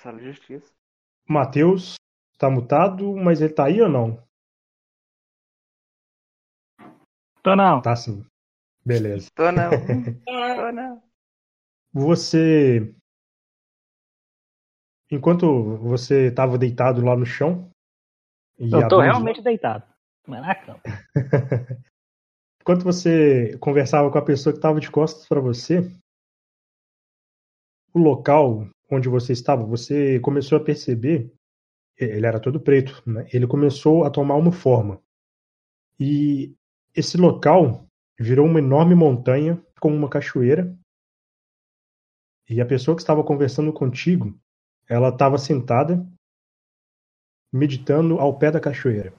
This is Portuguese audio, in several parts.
sala de justiça. Matheus tá mutado, mas ele tá aí ou não? Tô não. Tá sim. Beleza. Tô não. Tô não. Você. Enquanto você estava deitado lá no chão. e Eu tô realmente deitado. Mas na cama. Enquanto você conversava com a pessoa que estava de costas para você, o local onde você estava, você começou a perceber, ele era todo preto, né? ele começou a tomar uma forma. E esse local virou uma enorme montanha com uma cachoeira. E a pessoa que estava conversando contigo, ela estava sentada, meditando ao pé da cachoeira.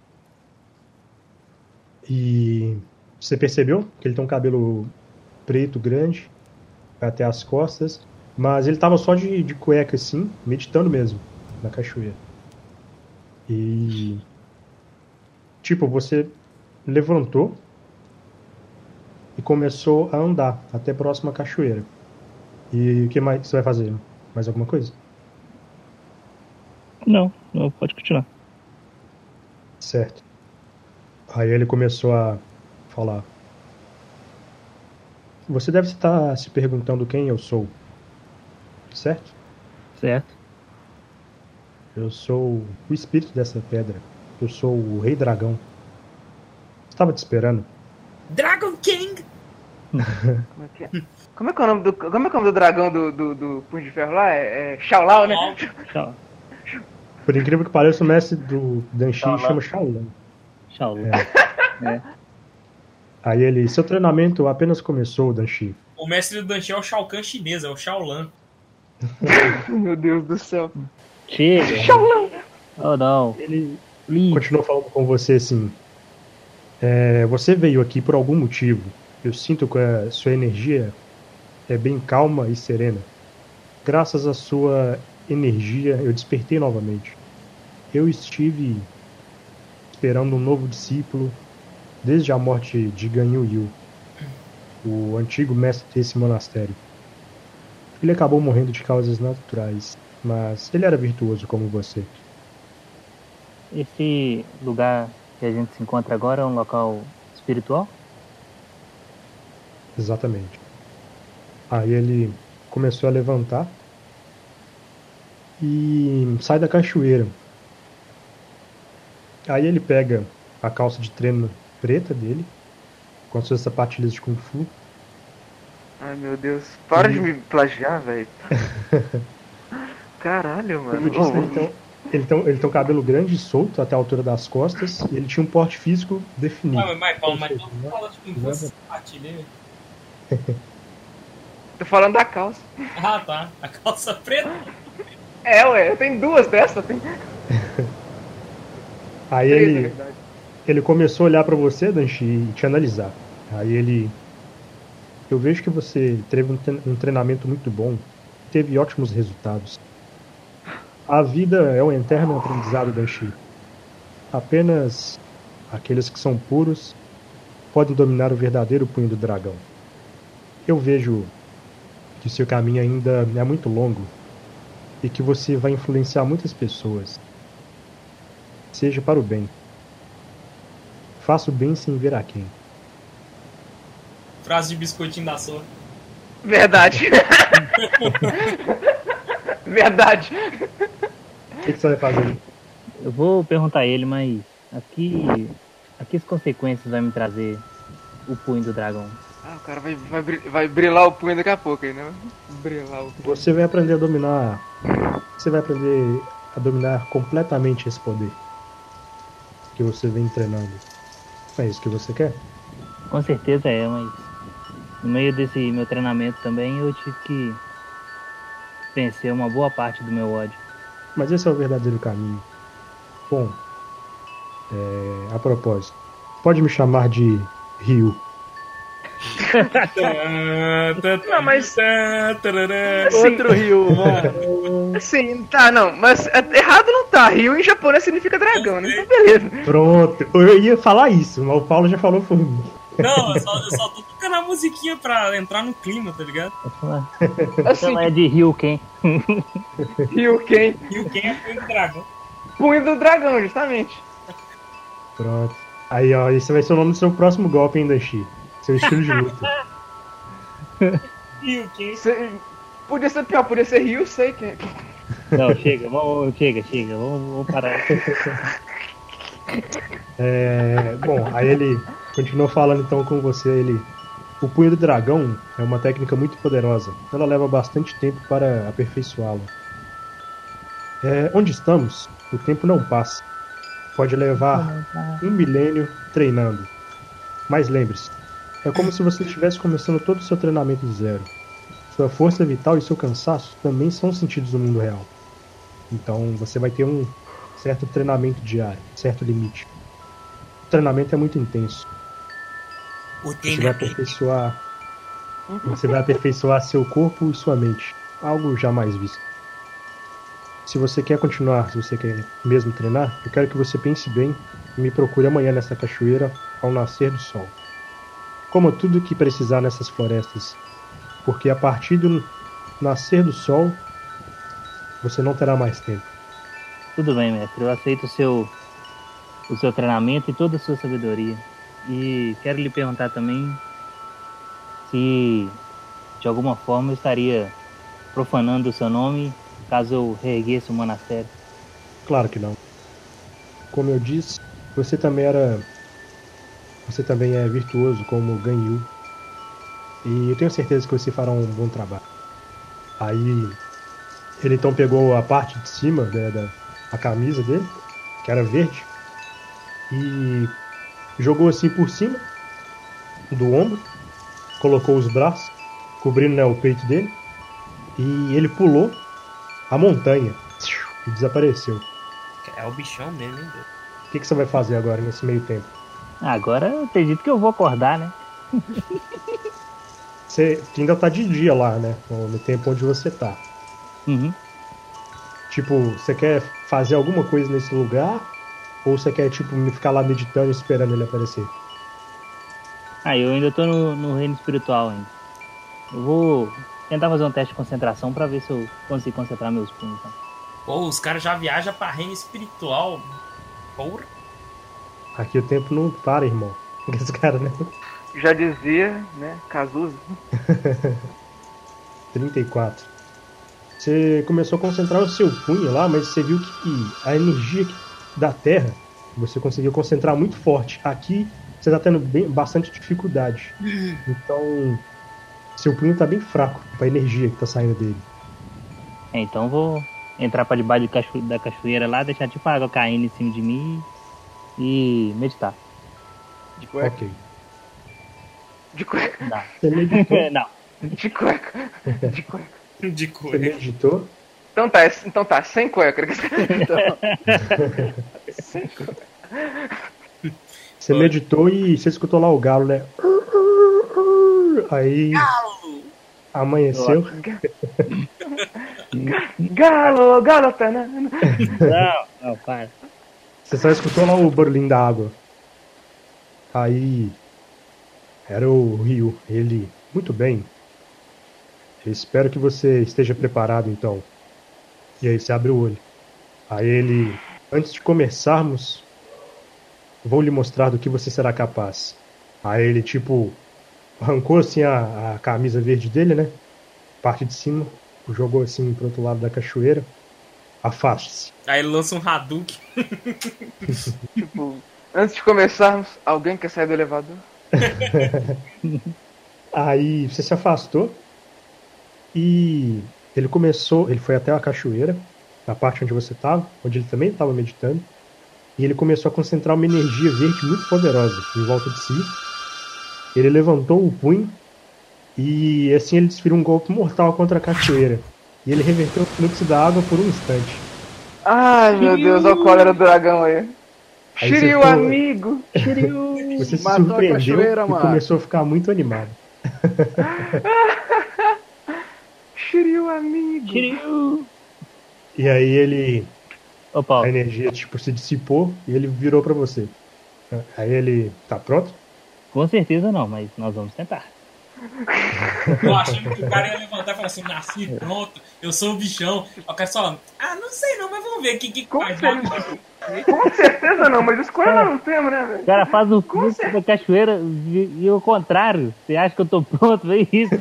E você percebeu que ele tem um cabelo preto grande, até as costas, mas ele tava só de, de cueca assim, meditando mesmo, na cachoeira. E. Tipo, você levantou e começou a andar até a próxima cachoeira. E o que mais você vai fazer? Mais alguma coisa? Não, não, pode continuar. Certo. Aí ele começou a falar. Você deve estar se perguntando quem eu sou. Certo? Certo. Eu sou o espírito dessa pedra. Eu sou o Rei Dragão. Estava te esperando. Dragon King! Como é que é? Como é que é o nome do, como é que é o nome do dragão do, do, do Punho de Ferro lá? É, é né? Tchau. Por incrível que pareça, o mestre do Danshi Shaolin. chama Shaolin. Shaolin. É. Aí ele, seu treinamento apenas começou, Danshi. O mestre do Danchi é o Shao Kahn chinês, é o Shaolan. Meu Deus do céu. Chega. Oh não. Ele Please. continuou falando com você assim. é, você veio aqui por algum motivo. Eu sinto que a sua energia é bem calma e serena. Graças à sua energia, eu despertei novamente. Eu estive esperando um novo discípulo desde a morte de Ganyu Yu, o antigo mestre desse monastério. Ele acabou morrendo de causas naturais, mas ele era virtuoso como você. Esse lugar que a gente se encontra agora é um local espiritual? Exatamente. Aí ele começou a levantar e sai da cachoeira. Aí ele pega a calça de treino preta dele, com as suas sapatilhas de Kung Fu, Ai meu Deus. Para de Uhum. me plagiar, velho. Caralho, Como eu mano. disse, ele, tem, ele, tem, ele tem um cabelo grande e solto até a altura das costas, e ele tinha um porte físico definido. Ah, mas Paulo, mas não né? fala tipo Nada. infância sapatilha. Tô falando da calça. Ah, tá. A calça preta. É, ué, eu tenho duas dessas. Tem Aí três, ele, ele começou a olhar pra você, Danchi, e te analisar. Aí ele. Eu vejo que você teve um tre- treinamento muito bom, teve ótimos resultados. A vida é um eterno aprendizado, Danchi. Apenas aqueles que são puros podem dominar o verdadeiro punho do dragão. Eu vejo que seu caminho ainda é muito longo e que você vai influenciar muitas pessoas. Seja para o bem. Faça o bem sem ver a quem. Frase de biscoitinho da sua. Verdade. Verdade. O que, que você vai fazer? Eu vou perguntar a ele, mas aqui. Aqui as consequências vai me trazer o punho do dragão. Ah, o cara vai, vai, vai brilhar o punho daqui a pouco aí, né? Brilhar o punho. Você vai aprender a dominar. Você vai aprender a dominar completamente esse poder que você vem treinando. É isso que você quer? Com certeza é, mas no meio desse meu treinamento também eu tive que vencer uma boa parte do meu ódio. Mas esse é o verdadeiro caminho. Bom, é, a propósito, pode me chamar de Ryu. Não, mas- Outro rio, mano. Sim, tá, não, mas é- errado não tá. Rio em japonês significa dragão, né? Então beleza. Pronto, eu ia falar isso, mas o Paulo já falou por mim. Não, eu só, eu só tô tocando a musiquinha pra entrar no clima, tá ligado? Assim, Ela é de Rio, quem? Ryuken, o quem é punho do dragão. punho do dragão, justamente. Pronto. Aí, ó, esse vai ser o nome do seu próximo golpe, hein, Danchi? Seu estilo de luta. Cê- Podia ser pior, podia ser Ryu Seiken. Não, chega, vamos, chega, chega, vamos, vamos parar. É, bom, aí ele continuou falando então com você. Ele, o punho do dragão é uma técnica muito poderosa. Ela leva bastante tempo para aperfeiçoá-la. É, onde estamos, o tempo não passa. Pode levar um milênio treinando. Mas lembre-se, é como se você estivesse começando todo o seu treinamento do zero. Sua força vital e seu cansaço também são sentidos no mundo real. Então você vai ter um certo treinamento diário, certo limite. O treinamento é muito intenso. O Você vai treinamento. aperfeiçoar. Você vai aperfeiçoar seu corpo e sua mente. Algo jamais visto. Se você quer continuar, se você quer mesmo treinar, eu quero que você pense bem e me procure amanhã nessa cachoeira ao nascer do sol. Coma tudo que precisar nessas florestas, porque a partir do nascer do sol você não terá mais tempo. Tudo bem, mestre, eu aceito o seu, o seu treinamento e toda a sua sabedoria. E quero lhe perguntar também se de alguma forma eu estaria profanando o seu nome caso eu reerguesse o monastério. Claro que não. Como eu disse, você também era. Você também é virtuoso como Ganyu. E eu tenho certeza que você fará um bom trabalho. Aí ele então pegou a parte de cima né, da a camisa dele, que era verde, e jogou assim por cima do ombro, colocou os braços, cobrindo né, o peito dele, e ele pulou a montanha e desapareceu. É o bichão mesmo, hein? Deus? O que, que você vai fazer agora nesse meio tempo? Agora eu acredito que eu vou acordar, né? Você ainda tá de dia lá, né? No, no tempo onde você tá. Uhum. Tipo, você quer fazer alguma coisa nesse lugar? Ou você quer, tipo, ficar lá meditando e esperando ele aparecer? Ah, eu ainda tô no, no reino espiritual ainda. Eu vou tentar fazer um teste de concentração pra ver se eu consigo concentrar meus punhos. Então. Pô, os caras já viajam pra reino espiritual. Porra. Aqui o tempo não para, irmão. Esse cara, né? Já dizia, né, Cazuza. 34. Você começou a concentrar o seu punho lá, mas você viu que a energia da Terra você conseguiu concentrar muito forte. Aqui você está tendo bem, bastante dificuldade. Então, seu punho está bem fraco para a energia que está saindo dele. É, então eu vou entrar pra debaixo de cacho- da cachoeira lá, deixar tipo a água caindo em cima de mim e meditar. De cueca. Ok. De cueca. Não. Você meditou? Não. De cueca. De cueca. De Você cor. meditou? Então tá, então tá, sem cueca. Então, sem cueca. Você meditou e você escutou lá o galo, né? Aí amanheceu. Galo, galo, Tanana. Não, não, para. Você só escutou lá o barulhinho da água. Aí era o rio. Ele, muito bem. Eu espero que você esteja preparado então. E aí você abre o olho. Aí ele, antes de começarmos, vou lhe mostrar do que você será capaz. Aí ele tipo arrancou assim a, a camisa verde dele, né? Parte de cima, jogou assim pro outro lado da cachoeira. Afaste-se. Aí ele lança um Hadouken. Tipo, antes de começarmos, alguém quer sair do elevador? Aí você se afastou e ele começou, ele foi até a cachoeira, na parte onde você estava, onde ele também estava meditando, e ele começou a concentrar uma energia verde muito poderosa em volta de si. Ele levantou o punho e assim ele desferiu um golpe mortal contra a cachoeira. E ele reverteu o fluxo da água por um instante. Ai, meu Deus, olha o cólera do dragão aí. Aí você Shiryu, amigo. Você se Matou a surpreendeu cachoeira, e mano. começou a ficar muito animado. Shiryu, amigo. Kiryu! E aí ele Ô, a energia tipo se dissipou e ele virou pra você. Aí ele tá pronto? Com certeza não, mas nós vamos tentar. Eu achando que o cara ia levantar e falar assim, nasci pronto, eu sou o bichão. O cara só, ah, não sei não, mas vamos ver o que, que Com faz. Com certeza não, mas escolha não temos, né, O velho? cara faz o certeza. da cachoeira e, e o contrário. Você acha que eu tô pronto? É isso.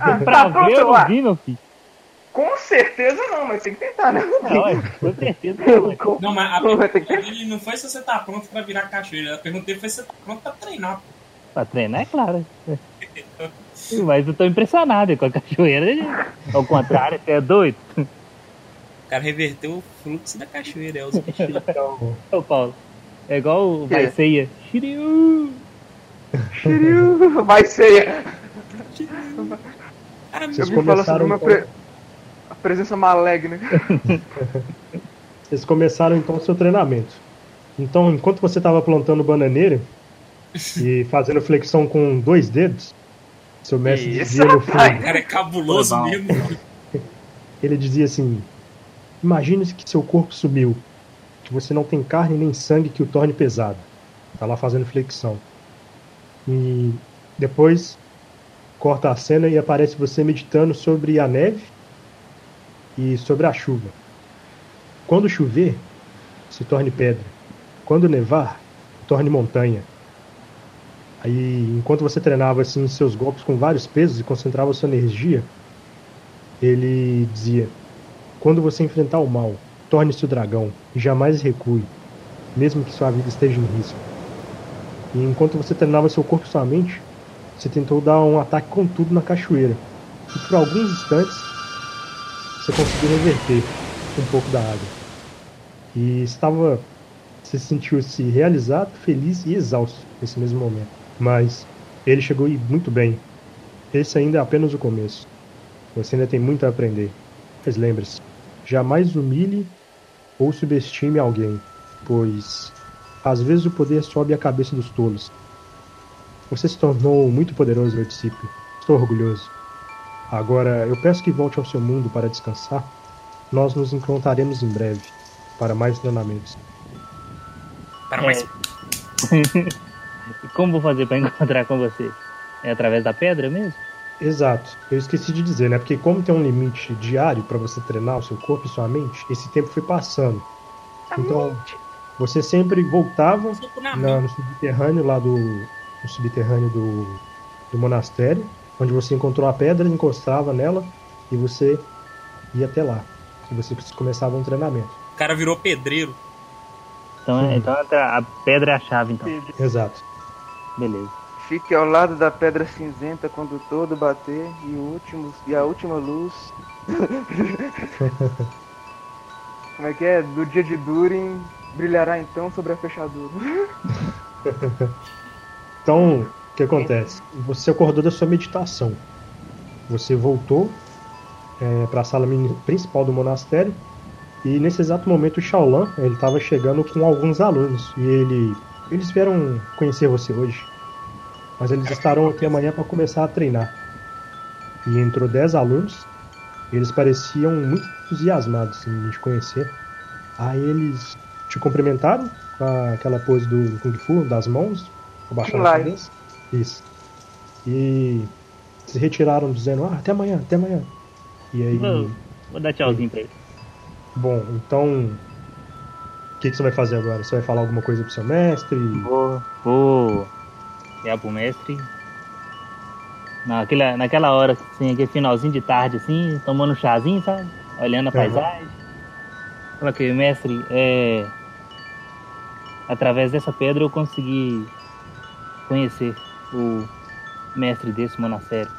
Ah, pra tá ver, pronto eu lá. não vi, meu filho. Com certeza não, mas tem que tentar, né? Não, ué, com certeza não. Não, mas a Vai ter pergunta que- dele não foi se você tá pronto pra virar cachoeira. A pergunta dele foi se você tá pronto pra treinar. Pra treinar, é claro. Mas eu tô impressionado com a cachoeira. Ao contrário, você é doido. O cara reverteu o fluxo da cachoeira, é os bichos. Então, Ô, Paulo. É igual o? Vai Ceia. Shiryu. Shiryu, Vai ser. Ah, Vocês Eu vim falar sobre começaram uma então- pre... a presença maligna. Vocês começaram então o seu treinamento. Então, enquanto você estava plantando bananeira e fazendo flexão com dois dedos, seu mestre Isso, dizia no fundo, cara é cabuloso mesmo. ele dizia assim: Imagine que seu corpo sumiu, que você não tem carne nem sangue que o torne pesado. Tá lá fazendo flexão. E depois corta a cena e aparece você meditando sobre a neve e sobre a chuva. Quando chover, se torne pedra. Quando nevar, torne montanha. Aí, enquanto você treinava assim seus golpes com vários pesos e concentrava sua energia, ele dizia: Quando você enfrentar o mal, torne-se o dragão e jamais recue, mesmo que sua vida esteja em risco. E enquanto você treinava seu corpo e sua mente, você tentou dar um ataque com tudo na cachoeira. E por alguns instantes, você conseguiu reverter um pouco da água. E estava. Você sentiu-se realizado, feliz e exausto nesse mesmo momento. Mas ele chegou e muito bem. Esse ainda é apenas o começo. Você ainda tem muito a aprender. Mas lembre-se, jamais humilhe ou subestime alguém, pois às vezes o poder sobe a cabeça dos tolos. Você se tornou muito poderoso, meu discípulo. Estou orgulhoso. Agora eu peço que volte ao seu mundo para descansar. Nós nos encontraremos em breve para mais treinamentos. Para mais. E como vou fazer pra encontrar com você? É através da pedra mesmo? Exato. Eu esqueci de dizer, né? Porque como tem um limite diário para você treinar o seu corpo e sua mente, esse tempo foi passando. Então, você sempre voltava na no subterrâneo lá do no subterrâneo do, do monastério, onde você encontrou a pedra, encostava nela e você ia até lá. E você começava um treinamento. O cara virou pedreiro. Então, então a pedra é a chave, então. Exato. Beleza. Fique ao lado da pedra cinzenta quando todo bater e, o último, e a última luz. Como é que é? Do dia de Durin brilhará então sobre a fechadura. Então, o que acontece? Você acordou da sua meditação. Você voltou para a sala principal do monastério e nesse exato momento o Shaolan ele estava chegando com alguns alunos e ele eles vieram conhecer você hoje, mas eles estarão aqui amanhã para começar a treinar. E entrou 10 alunos. e Eles pareciam muito entusiasmados em te conhecer. Aí eles te cumprimentaram com aquela pose do Kung Fu, das mãos, abaixando a cabeça. Isso. E se retiraram dizendo, ah, até amanhã, até amanhã. E aí, Vou, vou dar tchauzinho pra ele. bom, então. O que, que você vai fazer agora? Você vai falar alguma coisa pro seu mestre? Vou, vou ligar pro mestre. Naquela, naquela hora, assim, aquele finalzinho de tarde, assim, tomando um chazinho, sabe? Olhando a Aham. paisagem. Fala que, mestre, é. Através dessa pedra eu consegui conhecer o mestre desse monastério.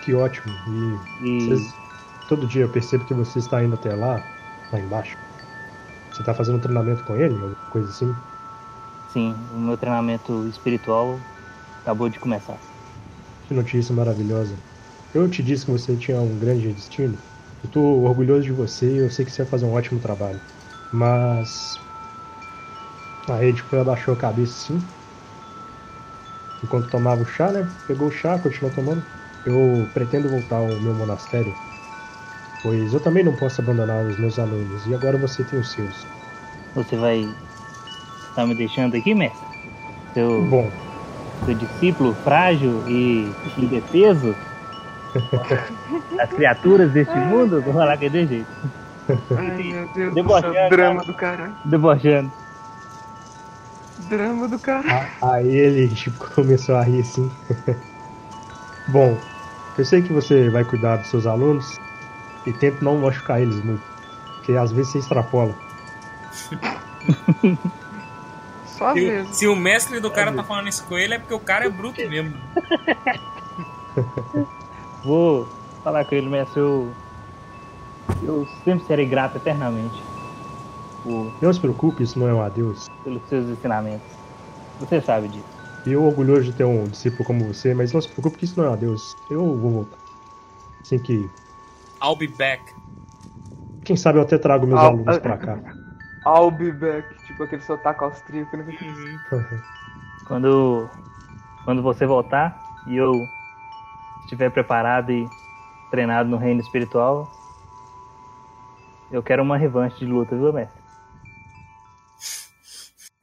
Que ótimo. E E vocês- todo dia eu percebo que você está indo até lá, lá embaixo. Você está fazendo um treinamento com ele, alguma coisa assim? Sim, o meu treinamento espiritual acabou de começar. Que notícia maravilhosa. Eu te disse que você tinha um grande destino. Eu estou orgulhoso de você e eu sei que você vai fazer um ótimo trabalho. Mas. A Ed foi abaixou a cabeça sim. Enquanto tomava o chá, né? Pegou o chá, continuou tomando. Eu pretendo voltar ao meu monastério. Pois eu também não posso abandonar os meus alunos. E agora você tem os seus. Você vai. Tá me deixando aqui, mestre? seu, Bom, seu discípulo frágil e indefeso, as criaturas deste mundo, vou falar que é de jeito. Ai, meu Deus do céu. Drama do caralho. Debochando. Drama do caralho. aí ele tipo, começou a rir assim. Bom, eu sei que você vai cuidar dos seus alunos e tenta não machucar eles muito. Porque às vezes você extrapola. Só Se, se o mestre do cara tá falando isso com ele, é porque o cara é bruto mesmo. Vou falar com ele, mestre. Eu, eu sempre serei grato eternamente por, Não se preocupe, isso não é um adeus. pelos seus ensinamentos. Você sabe disso. E eu orgulhoso de ter um discípulo como você, mas não se preocupe que isso não é um adeus. Eu vou voltar. Assim que. I'll be back. Quem sabe eu até trago meus Ah, alunos ah, pra cá. I'll be back. Tipo aquele sotaque austríaco. Né? Quando, quando você voltar e eu estiver preparado e treinado no reino espiritual, eu quero uma revanche de luta, viu, mestre?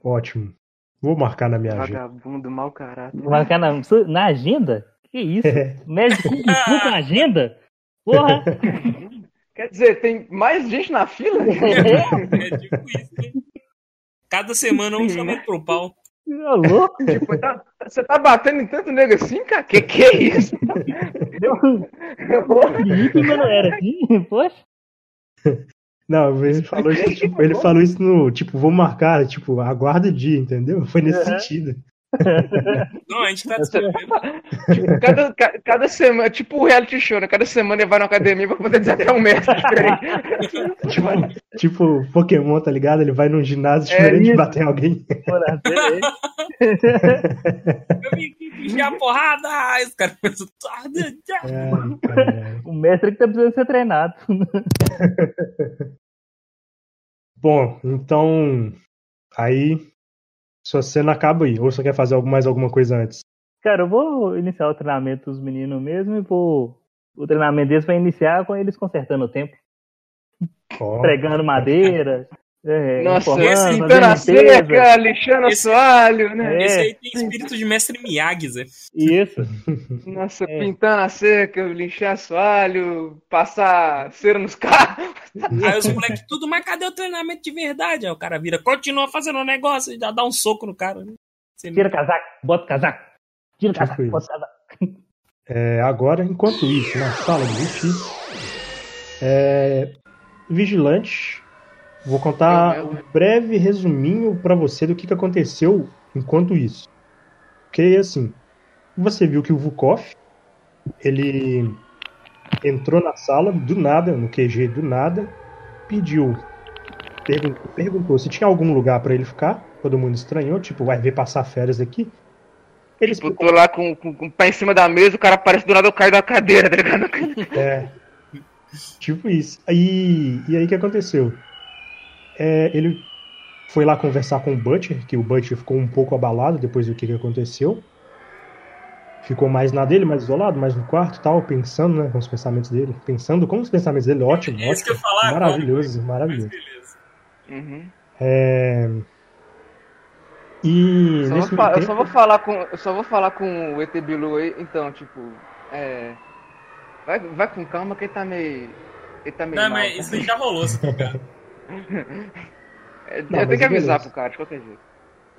Ótimo. Vou marcar na minha agenda. Vagabundo, mau caráter. Marcar na, na agenda? Que isso? É. Fu com agenda? Porra! Quer dizer, tem mais gente na fila? É tipo isso, né? Cada semana um chamando pro pau. Ô, louco! tipo, tá- você tá batendo em tanto nego assim, cara? Que que é isso? Mas não era assim, poxa. Não, ele falou isso, tipo, ele falou isso no, tipo, vou marcar, tipo, aguarda o dia, entendeu? Foi nesse Uhum. sentido. Não, a gente tá descrevendo. Tipo, cada, ca- cada semana, tipo o reality show, né? Cada semana ele vai na academia pra poder desafiar um mestre diferente. Tipo, tipo, Pokémon, tá ligado? Ele vai num ginásio É diferente de isso. bater em alguém. Eu vim aqui a porrada. Os caras pensam. Ai, caralho. O mestre que tá precisando ser treinado. Bom, então, aí, sua cena acaba aí. Ou você quer fazer mais alguma coisa antes? Cara, eu vou iniciar o treinamento dos meninos mesmo e vou. O treinamento deles vai iniciar com eles consertando o tempo, Ó, pregando madeira, é, Nossa, esse fazendo pintando a limpeza. seca, lixando Esse- assoalho, né? É. Esse aí tem espírito de mestre Miyagi, Zé. Isso. Nossa, É. pintando a seca, lixar assoalho, passar cera nos carros. Aí os moleques tudo, mas cadê o treinamento de verdade? Aí o cara vira, continua fazendo o negócio e já dá um soco no cara. né? Você Tira o casaco, bota o casaco. Tira o Tipo casaco, bota o casaco. É, agora, enquanto isso, na sala de justiça, é, vigilante, vou contar um breve resuminho pra você do que, que aconteceu enquanto isso. Porque assim, você viu que o Vukov ele entrou na sala do nada, no QG do nada, pediu, pergun- perguntou se tinha algum lugar pra ele ficar. Todo mundo estranhou, tipo, vai ver passar férias aqui. Ele Tipo, tô lá com, com, com o pé em cima da mesa, o cara aparece do nada, eu caio da cadeira, tá ligado? É. Tipo isso. E, e aí o que aconteceu? É, ele foi lá conversar com o Butcher, que o Butcher ficou um pouco abalado depois do que, que aconteceu. Ficou mais na dele, mais isolado, mais no quarto e tal, pensando né, com os pensamentos dele. Pensando com os pensamentos dele, ótimo, É isso que eu ótimo. falar Maravilhoso, Mas maravilhoso. beleza. Uhum. É... E Só nesse meio eu só tempo, vou falar com. Eu só vou falar com o ET Bilu aí, então, tipo. É. Vai, vai com calma que ele tá meio. Ele tá meio. Não, mal, mas tá? isso aí já rolou, tá? É, Não, eu tenho que avisar beleza. pro cara, de qualquer jeito.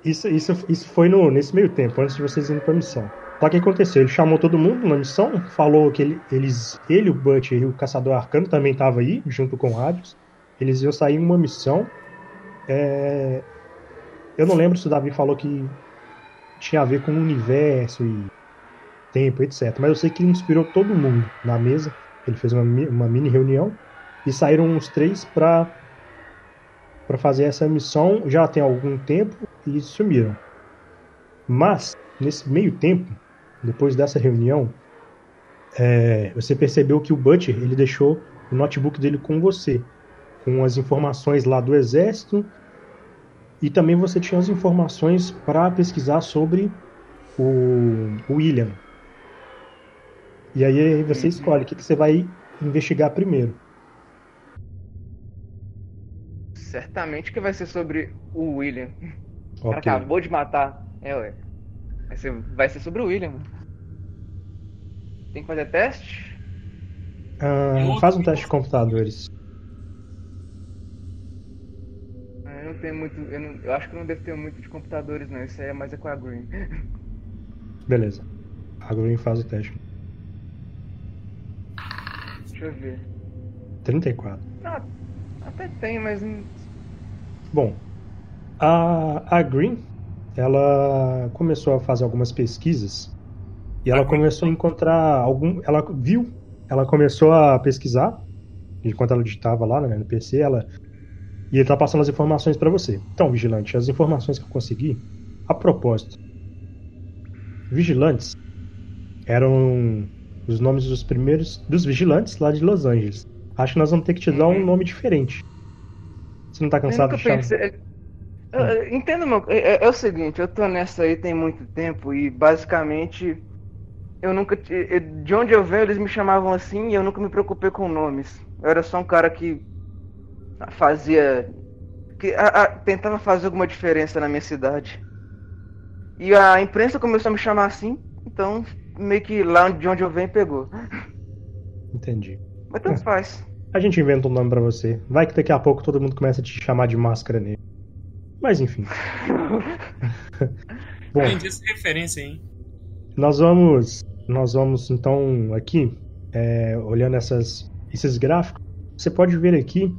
Isso, isso, isso foi no, nesse meio tempo, antes de vocês irem pra missão. Só que o que aconteceu? Ele chamou todo mundo na missão, falou que ele, eles, ele, o Butcher e o Caçador Arcano também estavam aí, junto com o Radius. Eles iam sair em uma missão. É, Eu não lembro se o Davi falou que tinha a ver com o universo e tempo, etc. Mas eu sei que ele inspirou todo mundo na mesa. Ele fez uma, uma mini reunião e saíram os três pra para fazer essa missão já tem algum tempo e sumiram. Mas, nesse meio tempo, depois dessa reunião, é, você percebeu que o Butcher ele deixou o notebook dele com você, com as informações lá do exército e também você tinha as informações para pesquisar sobre o, o William. E aí você escolhe o que, que você vai investigar primeiro. Certamente que vai ser sobre o William. O cara acabou de matar. É, ué. Vai ser, vai ser sobre o William. Tem que fazer teste? Ah, faz um teste de computadores. Ah, Eu não tenho muito. Eu, não- eu acho que eu não devo ter muito de computadores, não. Isso aí é mais é com a Green. Beleza. A Green faz o teste. Deixa eu ver. 34. Ah, até tem, mas. Bom, a, a Green, ela começou a fazer algumas pesquisas e ela começou a encontrar algum, ela viu, ela começou a pesquisar enquanto ela digitava lá né, no PC, ela e ele tá passando as informações para você. Então, vigilante, as informações que eu consegui, a propósito, vigilantes eram os nomes dos primeiros dos vigilantes lá de Los Angeles. Acho que nós vamos ter que te dar um Uhum. nome diferente. Você não tá cansado de pensei. Eu- eu- Entenda, meu. É, é o seguinte, eu tô nessa aí tem muito tempo e basicamente eu nunca. De onde eu venho, eles me chamavam assim e eu nunca me preocupei com nomes. Eu era só um cara que fazia. que a- a- tentava fazer alguma diferença na minha cidade. E a imprensa começou a me chamar assim, então meio que lá de onde eu venho pegou. Entendi. Mas tanto faz. A gente inventa um nome pra você. Vai que daqui a pouco todo mundo começa a te chamar de máscara negra. Mas enfim. Bom, essa referência, hein? nós vamos. Nós vamos então aqui, é, olhando essas, esses gráficos, você pode ver aqui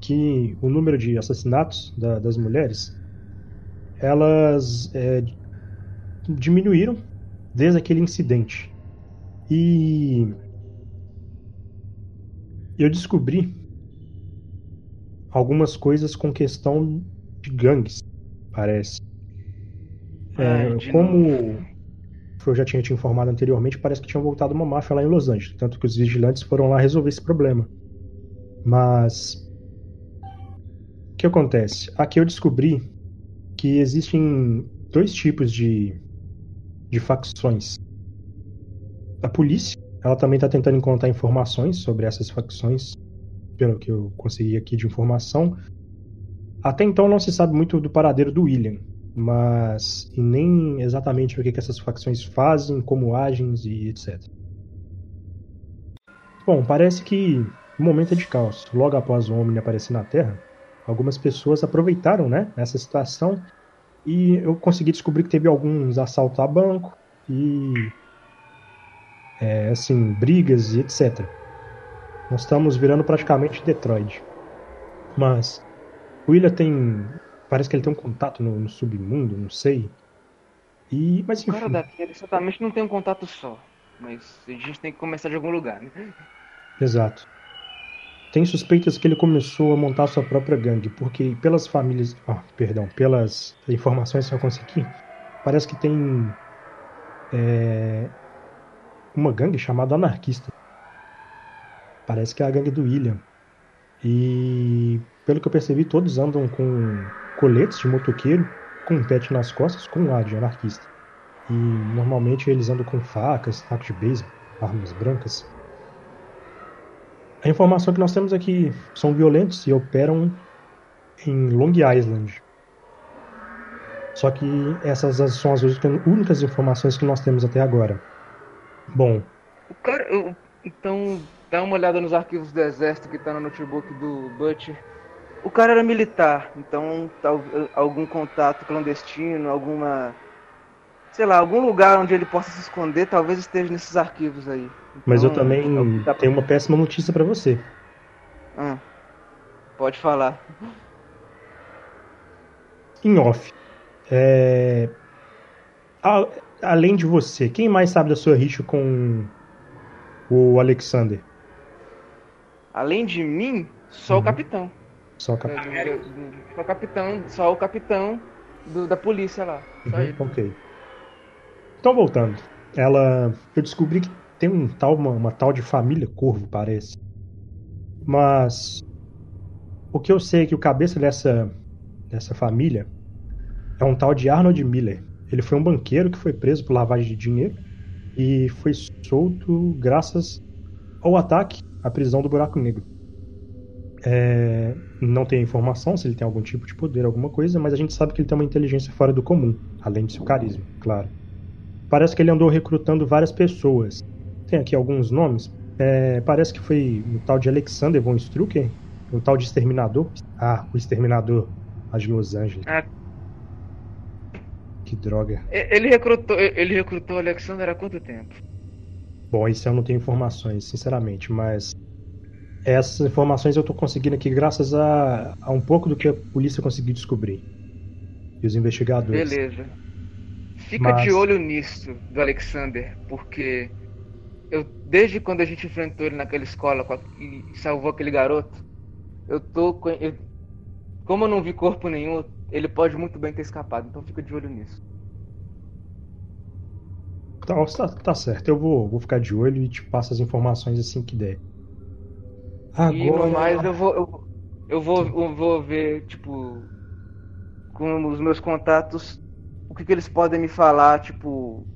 que o número de assassinatos da- das mulheres elas é, diminuíram desde aquele incidente. E eu descobri algumas coisas com questão de gangues, parece. É, Ai, como eu já tinha te informado anteriormente, parece que tinha voltado uma máfia lá em Los Angeles, tanto que os vigilantes foram lá resolver esse problema. Mas o que acontece? Aqui eu descobri que existem dois tipos de, de facções. A polícia, ela também está tentando encontrar informações sobre essas facções, pelo que eu consegui aqui de informação. Até então não se sabe muito do paradeiro do William, mas e nem exatamente o que, essas facções fazem, como agem e etc. Bom, parece que o momento é de caos. Logo após o Omni aparecer na Terra, algumas pessoas aproveitaram né, essa situação e eu consegui descobrir que teve alguns assaltos a banco e é, assim brigas e etc. Nós estamos virando praticamente Detroit. Mas o William tem parece que ele tem um contato no, no submundo, não sei. E mas O cara enfim, daqui, ele certamente não tem um contato só. Mas a gente tem que começar de algum lugar, né? exato. Tem suspeitas que ele começou a montar sua própria gangue, porque pelas famílias, ah, perdão, pelas informações que eu consegui, parece que tem é, uma gangue chamada anarquista. Parece que é a gangue do William. E pelo que eu percebi, todos andam com coletes de motoqueiro, com um pet nas costas, com um ar de anarquista. E normalmente eles andam com facas, tacos de beisebol, armas brancas. A informação que nós temos é que são violentos e operam em Long Island. Só que essas são as únicas informações que nós temos até agora. Bom, O cara. eu- então, dá uma olhada nos arquivos do exército que tá no notebook do Butcher. O cara era militar, então tal, algum contato clandestino, alguma. Sei lá, algum lugar onde ele possa se esconder, talvez esteja nesses arquivos aí. mas eu Então, também pra- tenho uma péssima notícia pra você. Ah, pode falar. Em off. É... a- Além de você, quem mais sabe da sua rixa com o Alexander? Além de mim, só Uhum. o capitão. Só cap... É, do- do- Só o capitão, só o capitão do- da polícia lá. Só Uhum, ele. ok. Então voltando, ela, eu descobri que tem um tal, uma, uma tal de família Corvo, parece. Mas o que eu sei é que o cabeça dessa dessa família é um tal de Arnold Miller. Ele foi um banqueiro que foi preso por lavagem de dinheiro e foi solto graças ao ataque à prisão do Buraco Negro. É, não tem informação se ele tem algum tipo de poder, alguma coisa, mas a gente sabe que ele tem uma inteligência fora do comum, além de seu carisma, claro. parece que ele andou recrutando várias pessoas. Tem aqui alguns nomes. É, parece que foi o tal de Alexander von Strucker, o tal de Exterminador. Ah, o Exterminador, a de Los Angeles. Ah. Que droga. Ele recrutou, ele recrutou o Alexander há quanto tempo? Bom, isso eu não tenho informações, sinceramente, mas essas informações eu tô conseguindo aqui graças a, a um pouco do que a polícia conseguiu descobrir. E os investigadores. Beleza. Fica Mas- de olho nisso do Alexander, porque eu desde quando a gente enfrentou ele naquela escola e salvou aquele garoto, eu tô eu- como eu não vi corpo nenhum, ele pode muito bem ter escapado, então fica de olho nisso. Tá, tá, tá certo, eu vou, vou ficar de olho e te passo as informações assim que der. E no Agora. mais eu vou eu, eu vou eu vou ver tipo com os meus contatos o que, que eles podem me falar, tipo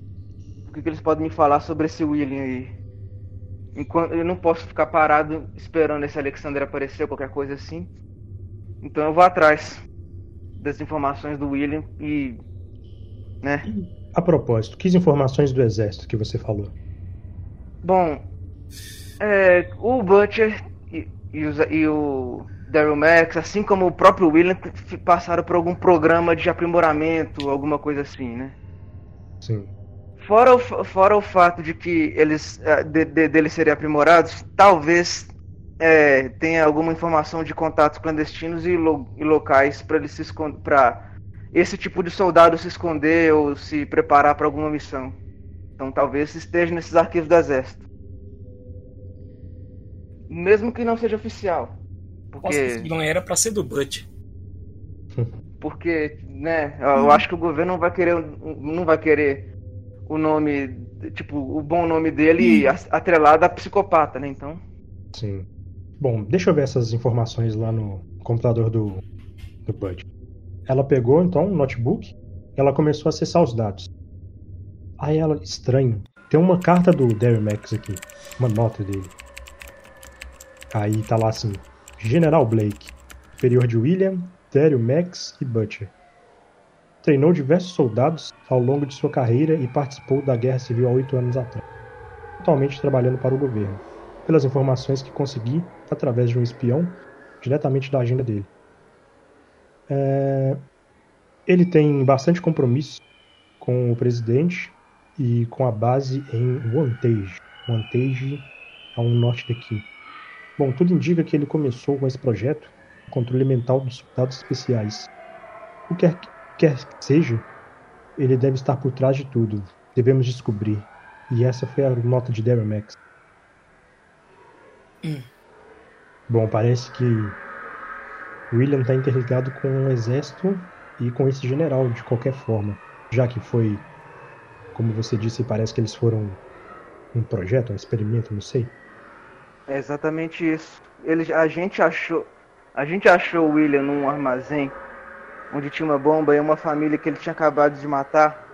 o que, que eles podem me falar sobre esse William aí. Enquanto eu não posso ficar parado esperando esse Alexander aparecer ou qualquer coisa assim. Então eu vou atrás das informações do William e né? A propósito, que informações do exército que você falou? Bom, é, o Butcher e, e os- e o Daryl Max, assim como o próprio William, passaram por algum programa de aprimoramento, alguma coisa assim, né? Sim. Fora o, fora o fato de que eles eh, de, de- deles serem aprimorados, talvez eh, tenha alguma informação de contatos clandestinos e, lo- e locais para eles se esconder, para esse tipo de soldado se esconder ou se preparar para alguma missão. Então talvez esteja nesses arquivos do exército. Mesmo que não seja oficial. Porque, vilão era pra ser do Butch. porque né, eu acho que o governo não vai querer não vai querer o nome, tipo, o bom nome dele a- atrelado a psicopata, né? Então, Sim. Bom, deixa eu ver essas informações lá no computador do, do Bud. Ela pegou então um notebook ela começou a acessar os dados. Aí ela, estranho, tem uma carta do Derry Max aqui, uma nota dele. Aí tá lá assim: General Blake, superior de William, Daryl Max e Butcher. Treinou diversos soldados ao longo de sua carreira e participou da Guerra Civil há oito anos atrás, atualmente trabalhando para o governo pelas informações que consegui através de um espião diretamente da agenda dele. É, Ele tem bastante compromisso com o presidente e com a base em Wantage. Wantage um norte daqui. Bom, tudo indica que ele começou com esse projeto, controle mental dos soldados especiais. O que quer, que seja, ele deve estar por trás de tudo. Devemos descobrir. E essa foi a nota de Darren Max. Bom, parece que William está interligado com o exército e com esse general de qualquer forma, já que foi, como você disse, parece que eles foram um projeto, um experimento, não sei. é exatamente isso. Ele, a gente achou, a gente achou o William num armazém onde tinha uma bomba e uma família que ele tinha acabado de matar.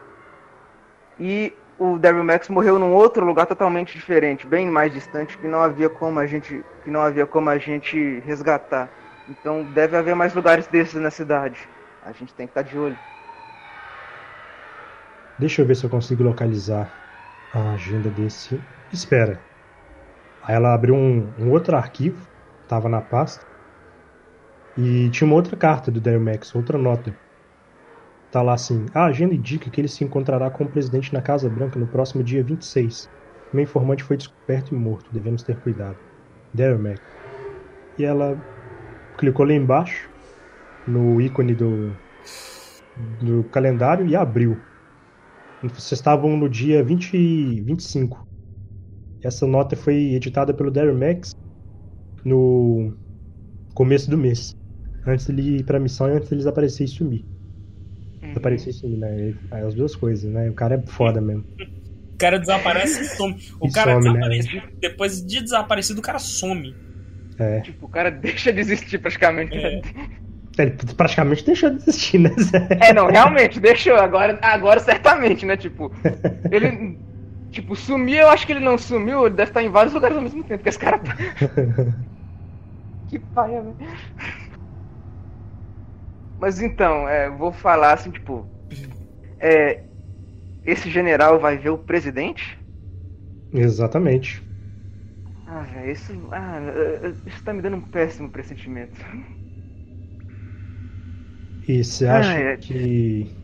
E o Daryl Max morreu num outro lugar totalmente diferente, bem mais distante, que não havia como a gente, que não havia como a gente resgatar. Então deve haver mais lugares desses na cidade. A gente tem que estar de olho. Deixa eu ver se eu consigo localizar a agenda desse. Espera. Aí ela abriu um, um outro arquivo, tava na pasta, e tinha uma outra carta do Daryl Max, outra nota. Tá lá assim: a agenda indica que ele se encontrará com o presidente na Casa Branca no próximo dia 26. Meu informante foi descoberto e morto, devemos ter cuidado. Max. E ela clicou lá embaixo, no ícone do, do calendário, e abriu. Vocês estavam no dia 20, e 25. Essa nota foi editada pelo Darren Max no começo do mês. Antes dele ir pra missão e antes deles aparecer e sumir. Aparecer e sumir, né? É as duas coisas, né? O cara é foda mesmo. O cara desaparece e some. O E cara some, né? desaparece. Depois de desaparecido, o cara some. É. Tipo, o cara deixa de existir praticamente. É. Ele praticamente deixou de existir, né? É, não, realmente, deixou. Agora, agora certamente, né? Tipo, ele. Tipo, sumiu, eu acho que ele não sumiu, ele deve estar em vários lugares ao mesmo tempo, porque esse cara. tá- que paia, velho. Mas então, é, vou falar assim, tipo. É. esse general vai ver o presidente? Exatamente. Ah, velho, isso. Ah, isso tá me dando um péssimo pressentimento. E você acha Ah, é. que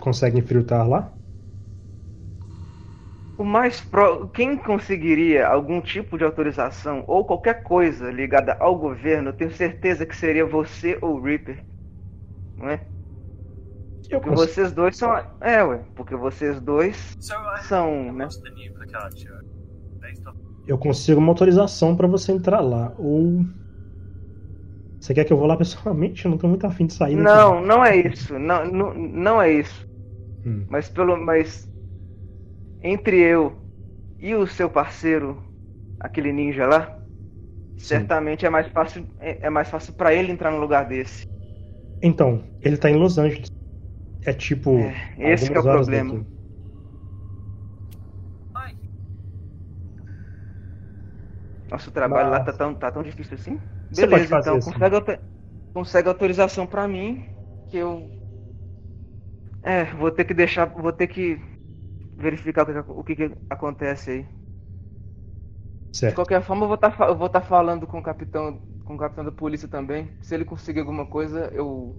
consegue infiltrar lá? O mais pro... Quem conseguiria algum tipo de autorização ou qualquer coisa ligada ao governo, eu tenho certeza que seria você ou o Reaper. Não é? Eu Porque consigo. vocês dois são. É, ué. Porque vocês dois So são, né? off Eu consigo uma autorização pra você entrar lá. Ou. Você quer que eu vou lá pessoalmente? Eu não tô muito afim de sair. daqui. Não, não é isso. Não, não, não é isso. Hum, Mas pelo. Mas. Entre eu e o seu parceiro, aquele ninja lá, certamente é mais fácil. É, é mais fácil para ele entrar num lugar desse. Então, ele tá em Los Angeles. É tipo. É, esse que é o problema. daqui. Nosso trabalho Mas- lá tá tão, tá tão difícil assim? Você Beleza, então assim. consegue, consegue autorização pra mim que eu. É, vou ter que deixar. Vou ter que verificar o que, o que, acontece aí. De Certo. qualquer forma, eu vou estar eu vou tá falando com o capitão. Com o capitão da polícia também. Se ele conseguir alguma coisa, eu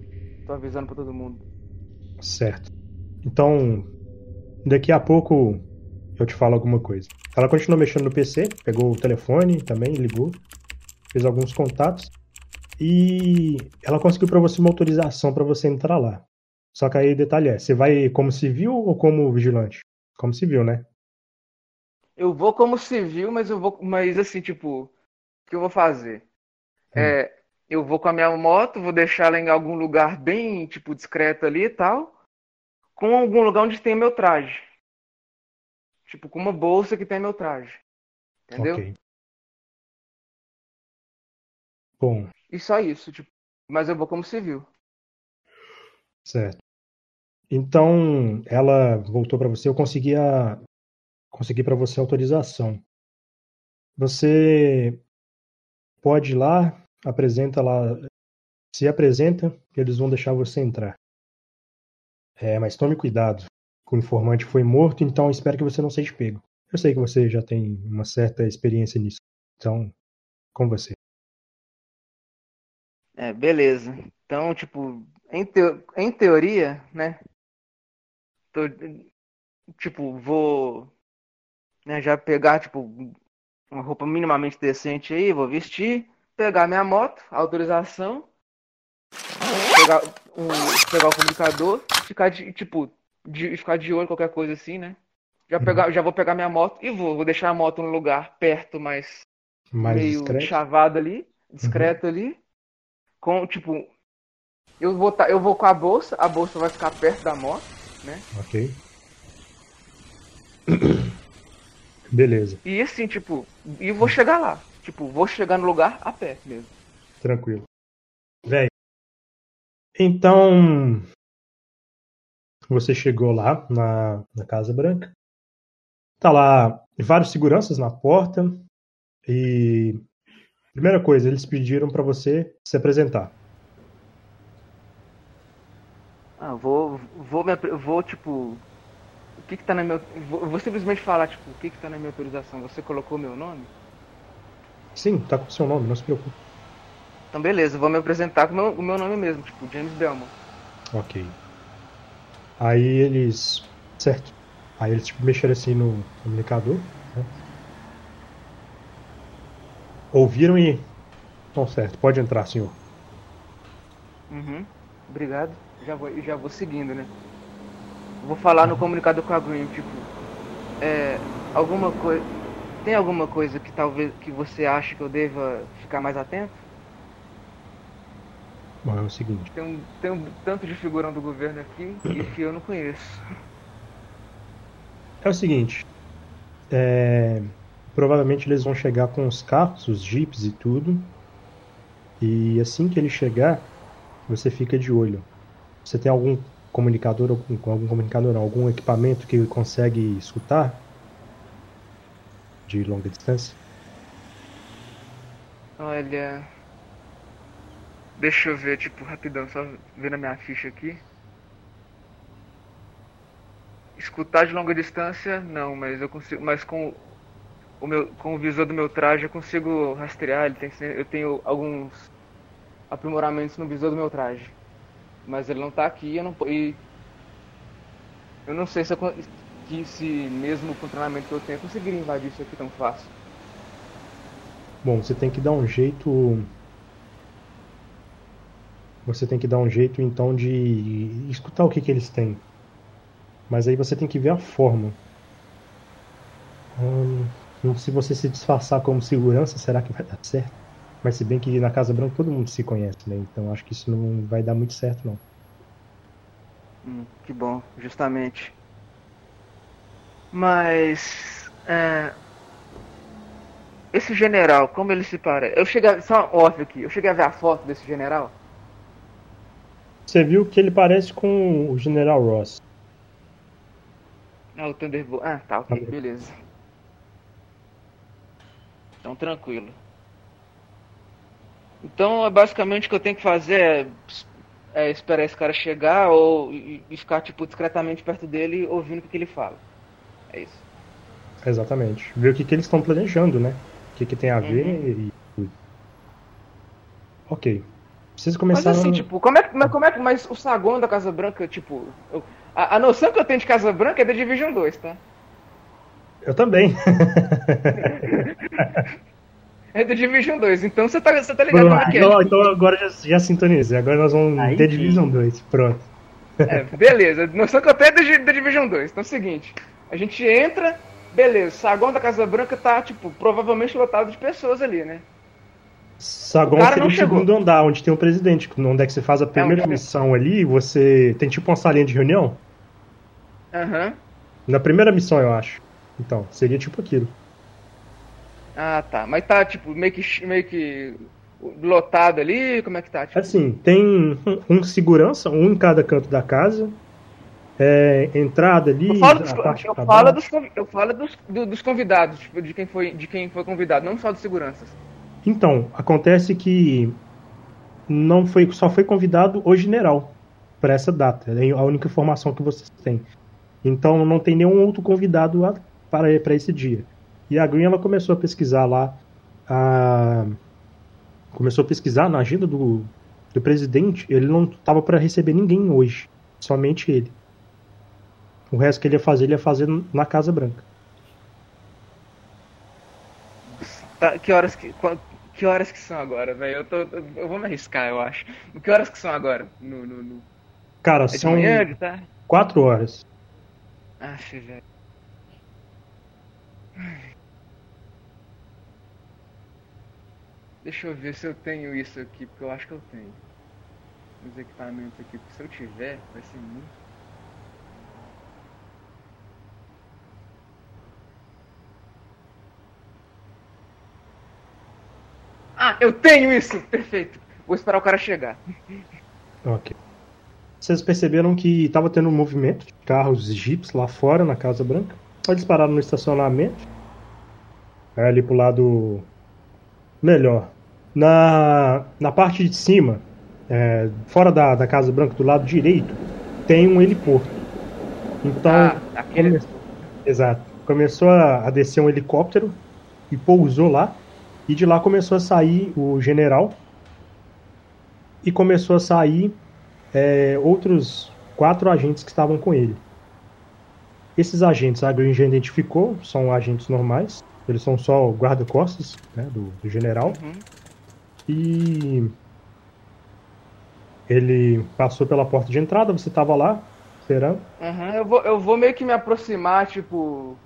tô avisando pra todo mundo. Certo. Então, daqui a pouco eu te falo alguma coisa. Ela continuou mexendo no PC, pegou o telefone também, ligou, fez alguns contatos e ela conseguiu pra você uma autorização pra você entrar lá. Só que aí detalhe é, você vai como civil ou como vigilante? Como civil, né? Eu vou como civil, mas eu vou. Mas assim, tipo, o que eu vou fazer? É, eu vou com a minha moto, vou deixar ela em algum lugar bem, tipo, discreto ali e tal. Com algum lugar onde tem meu traje. Tipo, com uma bolsa que tem meu traje. Entendeu? Ok. Bom, E só isso, tipo. Mas eu vou como civil. Certo. Então, ela voltou para você, eu consegui a consegui para você a autorização. Você pode ir lá, apresenta lá, se apresenta, eles vão deixar você entrar. É, mas tome cuidado. O informante foi morto, então espero que você não seja pego. Eu sei que você já tem uma certa experiência nisso. Então, com você. É, beleza. Então, tipo, em, teo- em teoria, né? Tô, tipo, vou né, já pegar, tipo, uma roupa minimamente decente aí, vou vestir, pegar minha moto, autorização, pegar, um, pegar o comunicador, ficar de, tipo, de, ficar de olho qualquer coisa assim, né? Já, pegar, já vou pegar minha moto e vou, vou deixar a moto num lugar perto, mas Mais meio discreto. chavado ali, discreto ali. Com, tipo, eu vou, tá, eu vou com a bolsa, a bolsa vai ficar perto da moto, né? Ok. Beleza, E assim, tipo, e vou chegar lá. Tipo, vou chegar no lugar a pé mesmo. tranquilo. Véi. Então. Você chegou lá na, na Casa Branca. Tá lá vários seguranças na porta. E. Primeira coisa, eles pediram pra você se apresentar. Ah, vou, vou, me, vou, tipo, o que que tá na minha, vou, vou simplesmente falar, tipo, o que que tá na minha autorização? Você colocou meu nome? Sim, tá com o seu nome, não se preocupe. Então beleza, vou me apresentar com o meu, o meu nome mesmo, tipo, James Belmont. Ok. Aí eles. Certo. Aí eles tipo, mexeram assim no comunicador. Né? Ouviram e. Então certo, pode entrar, senhor. Uhum, obrigado. Já vou, já vou seguindo, né? Vou falar no comunicado com a Green, tipo, é, alguma coisa, tem alguma coisa que talvez que você acha que eu deva ficar mais atento? Bom, é o seguinte. Tem um, tem um tanto de figurão do governo aqui e que eu não conheço. É o seguinte. é, Provavelmente eles vão chegar com os carros, os jeeps e tudo. E assim que ele chegar, você fica de olho. Você tem algum comunicador, algum, algum comunicador, algum equipamento que consegue escutar? De longa distância? Olha, deixa eu ver, tipo, rapidão, só ver na minha ficha aqui. escutar de longa distância, não, mas eu consigo. Mas com o meu, com o visor do meu traje eu consigo rastrear. Ele tem, eu tenho alguns aprimoramentos no visor do meu traje, mas ele não tá aqui. Eu não e eu não sei se, eu, que se mesmo com o treinamento que eu tenho eu conseguiria invadir isso aqui tão fácil. Bom, você tem que dar um jeito. Você tem que dar um jeito então de escutar o que, que eles têm. Mas aí você tem que ver a forma. Hum, se você se disfarçar como segurança, será que vai dar certo? Mas se bem que na Casa Branca todo mundo se conhece, né? Então acho que isso não vai dar muito certo não. Hum, que bom, justamente. Mas. É, esse general, como ele se parece? Eu cheguei. A, só óbvio aqui, eu cheguei a ver a foto desse general. Você viu que ele parece com o General Ross. Ah, o Thunderbolt. Ah, tá, ok, beleza. Então, tranquilo. Então, basicamente, o que eu tenho que fazer é, é esperar esse cara chegar ou e, e ficar, tipo, discretamente perto dele ouvindo o que, que ele fala. É isso. Exatamente. Ver o que, que eles estão planejando, né? O que, que tem a ver uhum. e. Ok. Precisa começar. Mas assim, no... tipo, como é, mas como é que. Mas o saguão da Casa Branca, tipo. Eu, a, a, noção que eu tenho de Casa Branca é da Division 2, tá? Eu também. é da Division 2, então você tá, você tá ligado no que é. Então, agora já, já sintonizei. Agora nós vamos Aí ter sim. Division 2. Pronto. É, beleza. Noção que eu tenho é da Division 2. Então é o seguinte: a gente entra, Beleza, saguão da Casa Branca tá, tipo, provavelmente lotado de pessoas ali, né? Saguão seria o segundo andar, onde tem o presidente. Onde é que você faz a primeira é, missão ali, você tem tipo uma salinha de reunião? Aham. Uhum. Na primeira missão, eu acho. Então, seria tipo aquilo. Ah, tá. Mas tá, tipo, meio que, meio que lotado ali? Como é que tá? Tipo... Assim, tem um segurança, um em cada canto da casa é, entrada ali. Eu falo dos, eu falo dos, eu falo dos, dos convidados, tipo, de quem, foi, de quem foi convidado, não só dos seguranças. Então, acontece que não foi, só foi convidado o general para essa data. É a única informação que vocês têm. Então não tem nenhum outro convidado para, para esse dia. E a Green ela começou a pesquisar lá. A... Começou a pesquisar na agenda do, do presidente. Ele não estava para receber ninguém hoje. Somente ele. O resto que ele ia fazer, ele ia fazer na Casa Branca. Tá, que horas que. Que horas que são agora, velho? Eu, tô, eu vou me arriscar, eu acho. Que horas que são agora? No, no, no... Cara, é são. Manhã, tá? Quatro horas. Ah, velho. Deixa eu ver se eu tenho isso aqui, porque eu acho que eu tenho. Os equipamentos aqui, porque se eu tiver, vai ser muito Ah, eu tenho isso! Perfeito. Vou esperar o cara chegar. Ok. Vocês perceberam que estava tendo um movimento de carros jeeps lá fora, na Casa Branca. Eles pararam no estacionamento. É, ali pro lado melhor. Na, na parte de cima, é, fora da, da Casa Branca, do lado direito, tem um heliporto. Então. Ah, aquele... come... Exato. Começou a, a descer um helicóptero e pousou lá. E de lá começou a sair o general e começou a sair é, outros quatro agentes que estavam com ele. Esses agentes a Green já identificou, são agentes normais, eles são só guarda-costas né, do, do, general. Uhum. E ele passou pela porta de entrada, você estava lá, esperando. Uhum, eu, vou, eu vou meio que me aproximar, tipo,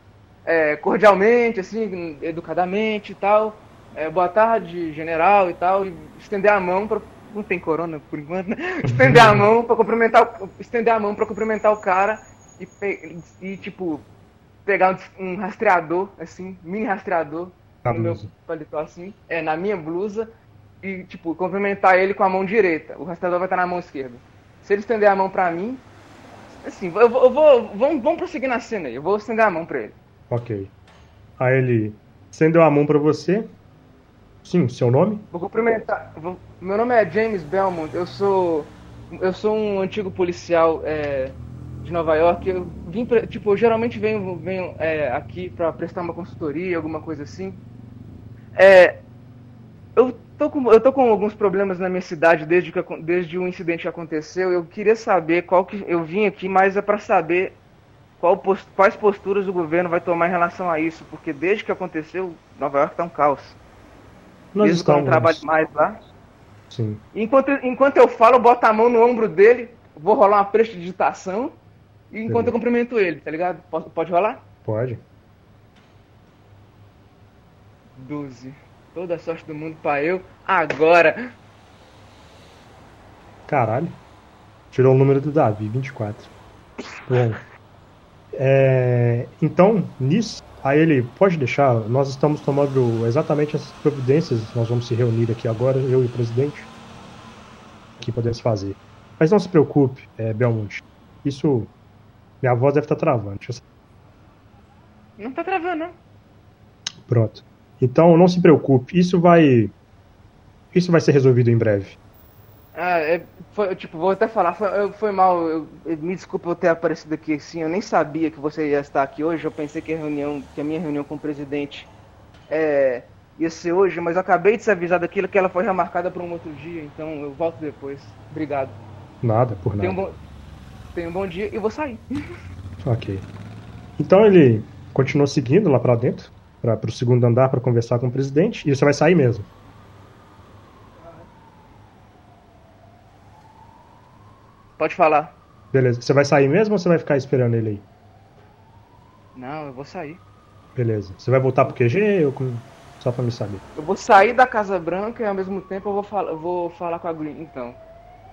é, cordialmente, assim, educadamente e tal é, boa tarde, general e tal, e estender a mão para não tem corona por enquanto, né? estender a mão para cumprimentar, estender a mão para cumprimentar o cara e, e tipo pegar um, um, rastreador assim, mini rastreador na no blusa. meu paletó assim, é na minha blusa e tipo cumprimentar ele com a mão direita. O rastreador vai estar na mão esquerda. Se ele estender a mão para mim, assim, eu vou, eu vou vamos, vamos prosseguir na cena aí. Eu vou estender a mão para ele. Ok. Aí ele estendeu a mão para você, Sim, seu nome? Vou cumprimentar. Vou... Meu nome é James Belmont. Eu sou. Eu sou um antigo policial é, de Nova York. Eu vim, pra, tipo, eu geralmente venho, venho é, aqui para prestar uma consultoria, alguma coisa assim. É, eu tô com, eu tô com alguns problemas na minha cidade desde que desde o incidente que aconteceu. Eu queria saber qual que eu vim aqui, mas é para saber qual quais posturas o governo vai tomar em relação a isso, porque desde que aconteceu, Nova York tá um caos. Nós Mesmo que eu não trabalhe mais lá. Sim. Enquanto, enquanto eu falo, eu boto a mão no ombro dele, vou rolar uma prestidigitação, e enquanto eu cumprimento ele, tá ligado? Pode, pode rolar? Pode. 12. Toda a sorte do mundo pra eu. Agora! Caralho. Tirou o número do Davi, 24. Bom. É, então, nisso, aí ele pode deixar. Nós estamos tomando exatamente essas providências. Nós vamos se reunir aqui agora, eu e o presidente. Que podemos fazer. Mas não se preocupe, é, Belmonte. Isso. Minha voz deve estar travando. Deixa eu... Não tá travando, não. Pronto. Então, não se preocupe. Isso vai. Isso vai ser resolvido em breve. Ah, é, foi, tipo, vou até falar, foi, eu- foi mal, eu- me desculpa eu ter aparecido aqui assim, eu nem sabia que você ia estar aqui hoje, eu pensei que a reunião, que a minha reunião com o presidente é, ia ser hoje, mas eu acabei de ser avisado daquilo que ela foi remarcada para um outro dia, então eu volto depois. Obrigado. Nada, por nada. Tenha um bom, tenha um bom dia e vou sair. Ok. Então ele continua seguindo lá pra dentro, para o segundo andar para conversar com o presidente, e você vai sair mesmo. Pode falar. Beleza. Você vai sair mesmo ou você vai ficar esperando ele aí? Não, eu vou sair. Beleza. Você vai voltar pro QG ou com... só pra me saber? Eu vou sair da Casa Branca e ao mesmo tempo eu vou, fal eu vou falar com a Green. Então,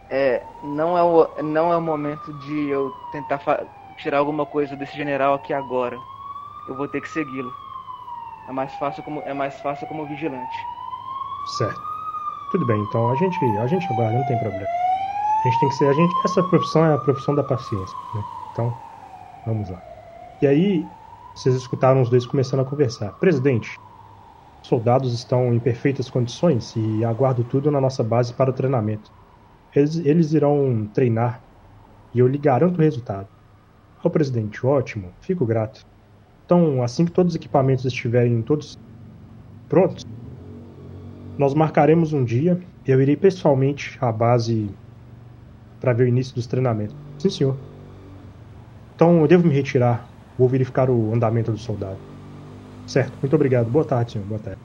é, não, é o, não é o momento de eu tentar fa- tirar alguma coisa desse general aqui agora. Eu vou ter que segui-lo. É mais fácil como é mais fácil como vigilante. Certo. Tudo bem, então a gente, a gente aguarda, não tem problema. A gente tem que ser, a gente, essa profissão é a profissão da paciência, né? Então, vamos lá. E aí, vocês escutaram os dois começando a conversar. Presidente, soldados estão em perfeitas condições e aguardo tudo na nossa base para o treinamento. Eles, eles irão treinar e eu lhe garanto o resultado. Ó, presidente, ótimo, fico grato. Então, assim que todos os equipamentos estiverem todos prontos, nós marcaremos um dia eu irei pessoalmente à base para ver o início dos treinamentos. Sim, senhor. Então eu devo me retirar. Vou verificar o andamento do soldado. Certo, muito obrigado. Boa tarde, senhor. Boa tarde.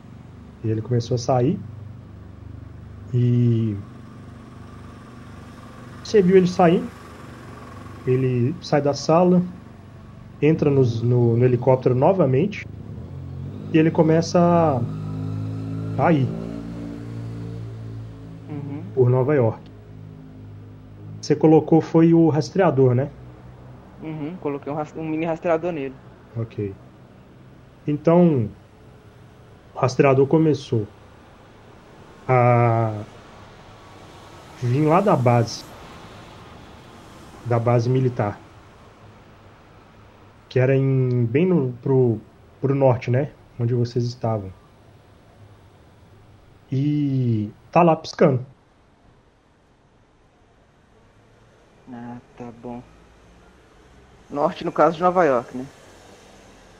E ele começou a sair. E. Você viu ele saindo. Ele sai da sala, entra nos- no, no helicóptero novamente. E ele começa a, a ir Uhum. por Nova York. Você colocou foi o rastreador, né? Uhum. Coloquei um, um mini rastreador nele. Ok. Então, o rastreador começou a vir lá da base, da base militar, que era em bem no, pro, pro norte, né? Onde vocês estavam. E tá lá piscando. Ah, tá bom. Norte no caso de Nova York, né?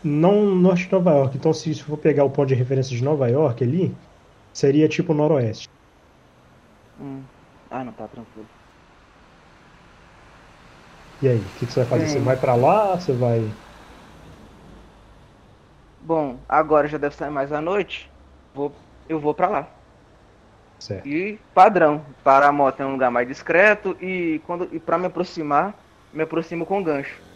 Não norte de Nova York. Então, se for pegar o ponto de referência de Nova York ali, seria tipo noroeste. Hum. Ah, não, tá tranquilo. E aí, o que, que você vai fazer? Bem. Você vai pra lá? Você vai. Bom, agora já deve sair mais à noite. Vou, eu vou pra lá. Certo. E padrão, para a moto é um lugar mais discreto e quando e para me aproximar, me aproximo com gancho.